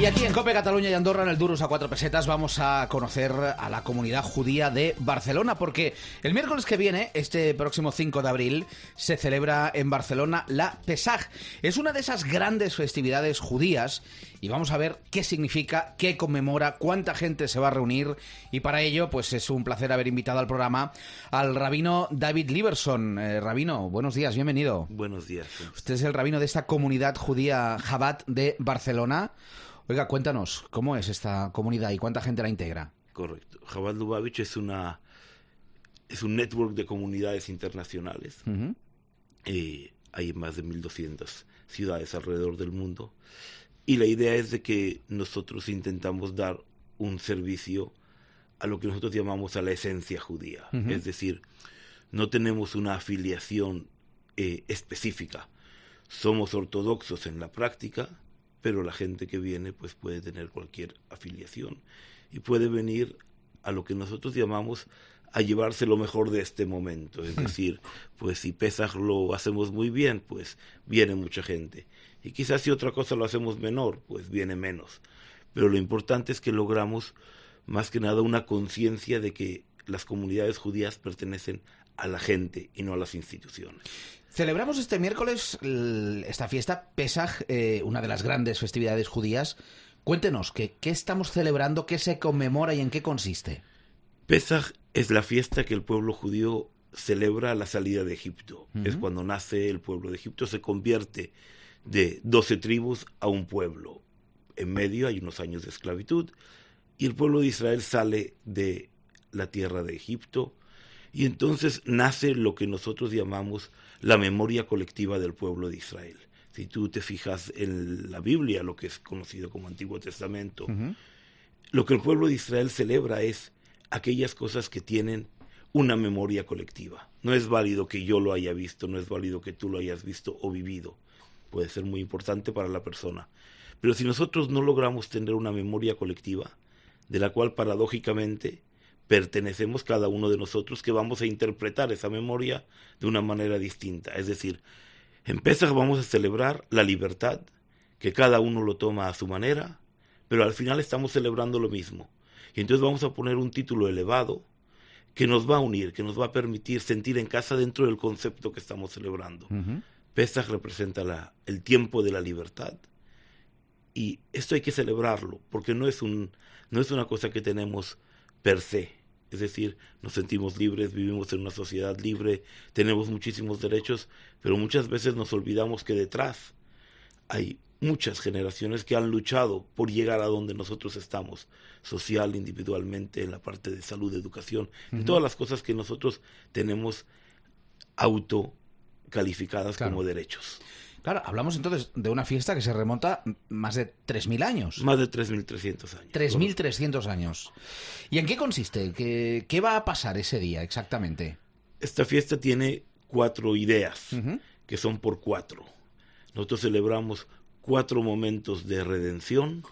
Y aquí en Cope, Cataluña y Andorra, en el Duros a cuatro pesetas, vamos a conocer a la comunidad judía de Barcelona, porque el miércoles que viene, este próximo 5 de abril, se celebra en Barcelona la Pesaj. Es una de esas grandes festividades judías y vamos a ver qué significa, qué conmemora, cuánta gente se va a reunir y para ello, pues es un placer haber invitado al programa al rabino David Liberson. Eh, rabino, buenos días, bienvenido. Buenos días. Usted es el rabino de esta comunidad judía Jabat de Barcelona. Oiga, cuéntanos, ¿cómo es esta comunidad y cuánta gente la integra? Correcto. Jabal Lubavitch es una es un network de comunidades internacionales. Eh, hay más de 1.200 ciudades alrededor del mundo. Y la idea es de que nosotros intentamos dar un servicio a lo que nosotros llamamos a la esencia judía. Es decir, no tenemos una afiliación eh, específica. Somos ortodoxos en la práctica, pero la gente que viene pues puede tener cualquier afiliación y puede venir a lo que nosotros llamamos a llevarse lo mejor de este momento. Es decir, pues si Pesaj lo hacemos muy bien, pues viene mucha gente. Y quizás si otra cosa lo hacemos menor, pues viene menos. Pero lo importante es que logramos más que nada una conciencia de que las comunidades judías pertenecen a la gente y no a las instituciones. Celebramos este miércoles esta fiesta, Pesaj, eh, una de las grandes festividades judías. Cuéntenos, ¿qué, ¿qué estamos celebrando? ¿Qué se conmemora y en qué consiste? Pesaj es la fiesta que el pueblo judío celebra la salida de Egipto. Es cuando nace el pueblo de Egipto, se convierte de 12 tribus a un pueblo. En medio hay unos años de esclavitud y el pueblo de Israel sale de la tierra de Egipto y entonces nace lo que nosotros llamamos la memoria colectiva del pueblo de Israel. Si tú te fijas en la Biblia, lo que es conocido como Antiguo Testamento, lo que el pueblo de Israel celebra es aquellas cosas que tienen una memoria colectiva. No es válido que yo lo haya visto, no es válido que tú lo hayas visto o vivido. Puede ser muy importante para la persona. Pero si nosotros no logramos tener una memoria colectiva, de la cual paradójicamente pertenecemos cada uno de nosotros, que vamos a interpretar esa memoria de una manera distinta. Es decir, en Pesach vamos a celebrar la libertad, que cada uno lo toma a su manera, pero al final estamos celebrando lo mismo. Y entonces vamos a poner un título elevado que nos va a unir, que nos va a permitir sentir en casa dentro del concepto que estamos celebrando. Pesach representa la, el tiempo de la libertad. Y esto hay que celebrarlo, porque no es, un, no es una cosa que tenemos per se. Es decir, nos sentimos libres, vivimos en una sociedad libre, tenemos muchísimos derechos, pero muchas veces nos olvidamos que detrás hay muchas generaciones que han luchado por llegar a donde nosotros estamos, social, individualmente, en la parte de salud, educación, en todas las cosas que nosotros tenemos auto calificadas Claro. como derechos. Claro, hablamos entonces de una fiesta que se remonta más de 3.000 años. Más de 3.300 años. 3.300 años. ¿Y en qué consiste? ¿Qué, ¿Qué va a pasar ese día exactamente? Esta fiesta tiene cuatro ideas, que son por cuatro. Nosotros celebramos cuatro momentos de redención.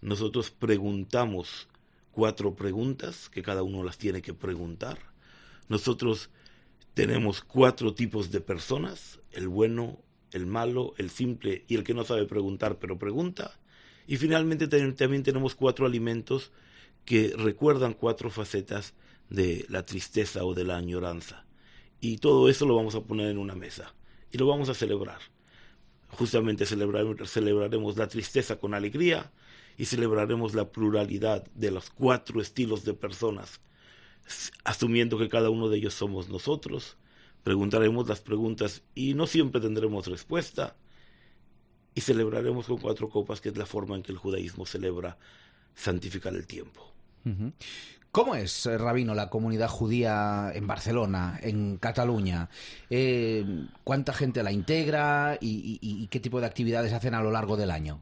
Nosotros preguntamos cuatro preguntas, que cada uno las tiene que preguntar. Nosotros tenemos cuatro tipos de personas, el bueno, el malo, el simple y el que no sabe preguntar pero pregunta. Y finalmente también tenemos cuatro alimentos que recuerdan cuatro facetas de la tristeza o de la añoranza. Y todo eso lo vamos a poner en una mesa y lo vamos a celebrar. Justamente celebrar- celebraremos la tristeza con alegría y celebraremos la pluralidad de los cuatro estilos de personas, asumiendo que cada uno de ellos somos nosotros. Preguntaremos las preguntas y no siempre tendremos respuesta. Y celebraremos con cuatro copas, que es la forma en que el judaísmo celebra santificar el tiempo. ¿Cómo es, eh, Rabino, la comunidad judía en Barcelona, en Cataluña? Eh, ¿Cuánta gente la integra y, y- y qué tipo de actividades hacen a lo largo del año?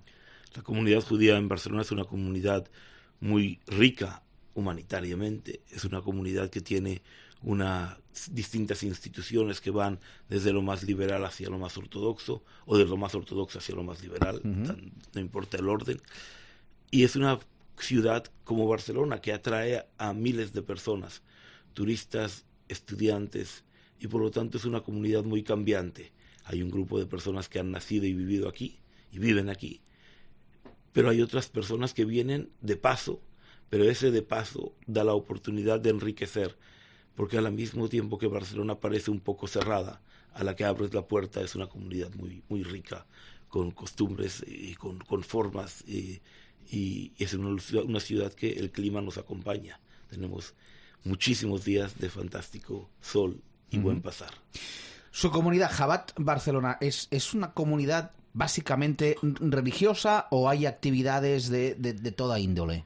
La comunidad judía en Barcelona es una comunidad muy rica humanitariamente, es una comunidad que tiene unas distintas instituciones que van desde lo más liberal hacia lo más ortodoxo o de lo más ortodoxo hacia lo más liberal, tan- no importa el orden. Y es una ciudad como Barcelona que atrae a miles de personas, turistas, estudiantes, y por lo tanto es una comunidad muy cambiante. Hay un grupo de personas que han nacido y vivido aquí y viven aquí, pero hay otras personas que vienen de paso, pero ese de paso da la oportunidad de enriquecer, porque al mismo tiempo que Barcelona parece un poco cerrada, a la que abres la puerta es una comunidad muy, muy rica, con costumbres y con, con formas, y, y es una, una ciudad que el clima nos acompaña. Tenemos muchísimos días de fantástico sol y buen pasar. Su comunidad, Jabat Barcelona, ¿es, es una comunidad básicamente religiosa o hay actividades de, de, de toda índole?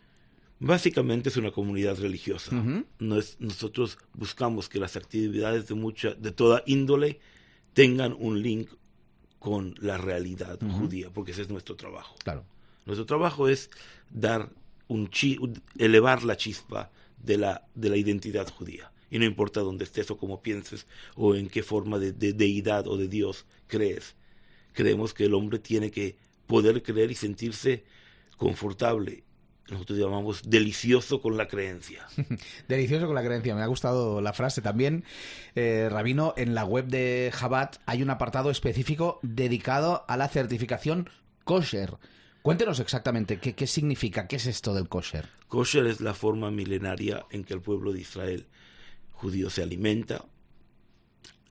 Básicamente es una comunidad religiosa. nosotros buscamos que las actividades de mucha, de toda índole tengan un link con la realidad judía, porque ese es nuestro trabajo. Claro. Nuestro trabajo es dar un chi, elevar la chispa de la, de la identidad judía. Y no importa dónde estés o cómo pienses o en qué forma de, de deidad o de Dios crees. Creemos que el hombre tiene que poder creer y sentirse confortable nosotros llamamos delicioso con la creencia. delicioso con la creencia, me ha gustado la frase también. Eh, Rabino, en la web de Jabat hay un apartado específico dedicado a la certificación kosher. Cuéntenos exactamente qué, qué significa, qué es esto del kosher. Kosher es la forma milenaria en que el pueblo de Israel judío se alimenta.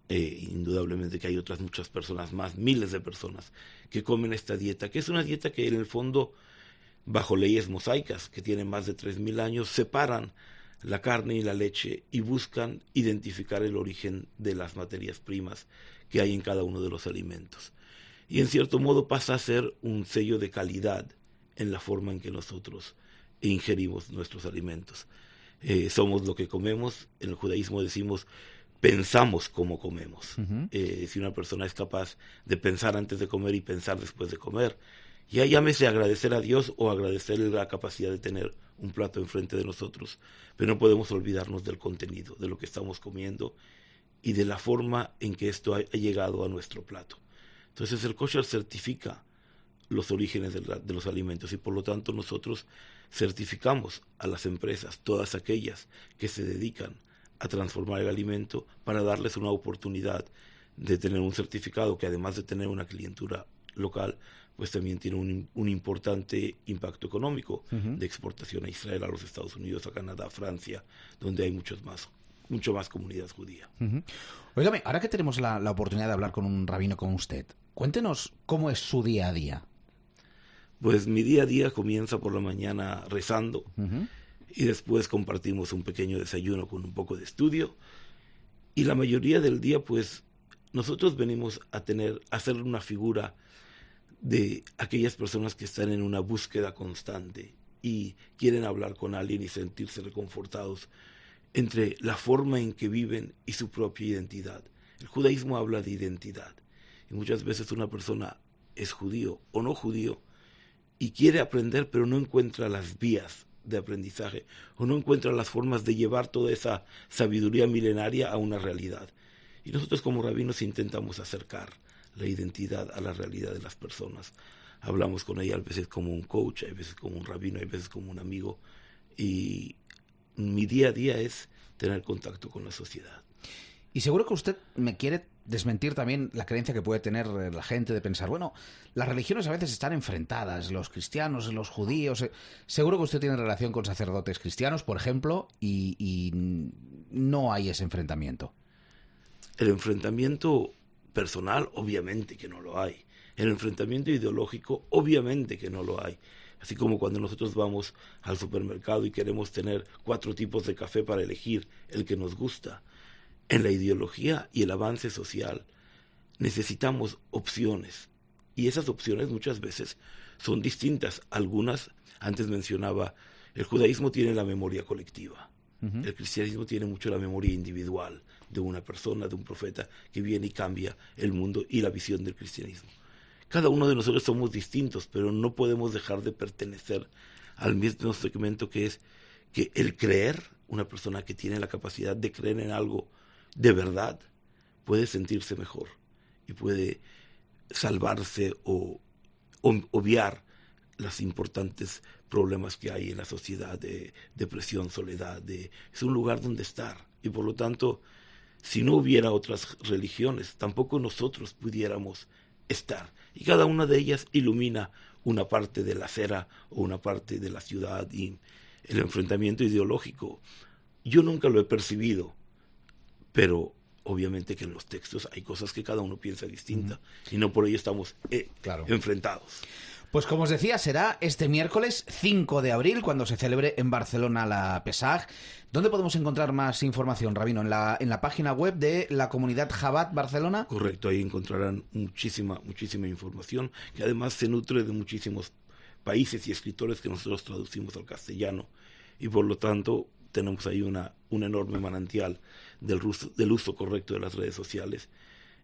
Eh, indudablemente que hay otras muchas personas más, miles de personas, que comen esta dieta, que es una dieta que en el fondo, bajo leyes mosaicas que tienen más de 3.000 años, separan la carne y la leche y buscan identificar el origen de las materias primas que hay en cada uno de los alimentos. Y en cierto modo pasa a ser un sello de calidad en la forma en que nosotros ingerimos nuestros alimentos. Eh, somos lo que comemos, en el judaísmo decimos pensamos como comemos. eh, si una persona es capaz de pensar antes de comer y pensar después de comer, ya llámese agradecer a Dios o agradecerle la capacidad de tener un plato enfrente de nosotros, pero no podemos olvidarnos del contenido, de lo que estamos comiendo y de la forma en que esto ha, llegado a nuestro plato. Entonces el kosher certifica los orígenes de, de, los alimentos y por lo tanto nosotros certificamos a las empresas, todas aquellas que se dedican a transformar el alimento para darles una oportunidad de tener un certificado que además de tener una clientura local, pues también tiene un, un importante impacto económico uh -huh. de exportación a Israel, a los Estados Unidos, a Canadá, a Francia, donde hay muchos más mucho más comunidad judía. Uh -huh. Óigame, ahora que tenemos la, la, oportunidad de hablar con un rabino como usted, cuéntenos cómo es su día a día. Pues mi día a día comienza por la mañana rezando uh -huh. y después compartimos un pequeño desayuno con un poco de estudio y la mayoría del día pues nosotros venimos a tener a hacer una figura de aquellas personas que están en una búsqueda constante y quieren hablar con alguien y sentirse reconfortados entre la forma en que viven y su propia identidad. El judaísmo habla de identidad y muchas veces una persona es judío o no judío y quiere aprender pero no encuentra las vías de aprendizaje o no encuentra las formas de llevar toda esa sabiduría milenaria a una realidad. Y nosotros como rabinos intentamos acercar la identidad a la realidad de las personas. Hablamos con ella a veces como un coach, a veces como un rabino, a veces como un amigo. Y mi día a día es tener contacto con la sociedad. Y seguro que usted me quiere desmentir también la creencia que puede tener la gente de pensar, bueno, las religiones a veces están enfrentadas, los cristianos, los judíos. Eh, seguro que usted tiene relación con sacerdotes cristianos, por ejemplo, y, y no hay ese enfrentamiento. El enfrentamiento personal, obviamente que no lo hay. El enfrentamiento ideológico, obviamente que no lo hay. Así como cuando nosotros vamos al supermercado y queremos tener cuatro tipos de café para elegir el que nos gusta. En la ideología y el avance social necesitamos opciones. Y esas opciones muchas veces son distintas. Algunas, antes mencionaba, el judaísmo tiene la memoria colectiva. Uh -huh. El cristianismo tiene mucho la memoria individual de una persona, de un profeta que viene y cambia el mundo y la visión del cristianismo. Cada uno de nosotros somos distintos, pero no podemos dejar de pertenecer al mismo segmento que es que el creer, una persona que tiene la capacidad de creer en algo de verdad, puede sentirse mejor y puede salvarse o, obviar los importantes problemas que hay en la sociedad de depresión, soledad, de, es un lugar donde estar y por lo tanto si no hubiera otras religiones, tampoco nosotros pudiéramos estar. Y cada una de ellas ilumina una parte de la acera o una parte de la ciudad y el enfrentamiento ideológico. Yo nunca lo he percibido, pero obviamente que en los textos hay cosas que cada uno piensa distinta y no por ello estamos eh, Claro. enfrentados. Pues como os decía, será este miércoles 5 de abril cuando se celebre en Barcelona la PESAG. ¿Dónde podemos encontrar más información, Rabino? ¿En la, en la página web de la comunidad Jabat Barcelona? Correcto, ahí encontrarán muchísima, muchísima información que además se nutre de muchísimos países y escritores que nosotros traducimos al castellano y por lo tanto tenemos ahí una, un enorme manantial del, ruso- del uso correcto de las redes sociales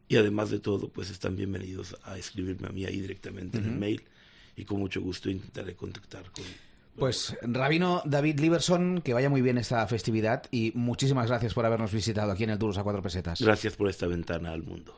y además de todo pues están bienvenidos a escribirme a mí ahí directamente en el mail y con mucho gusto intentaré contactar con Pues Rabino David Liberson, que vaya muy bien esta festividad y muchísimas gracias por habernos visitado aquí en el Duros a cuatro pesetas. gracias por esta ventana al mundo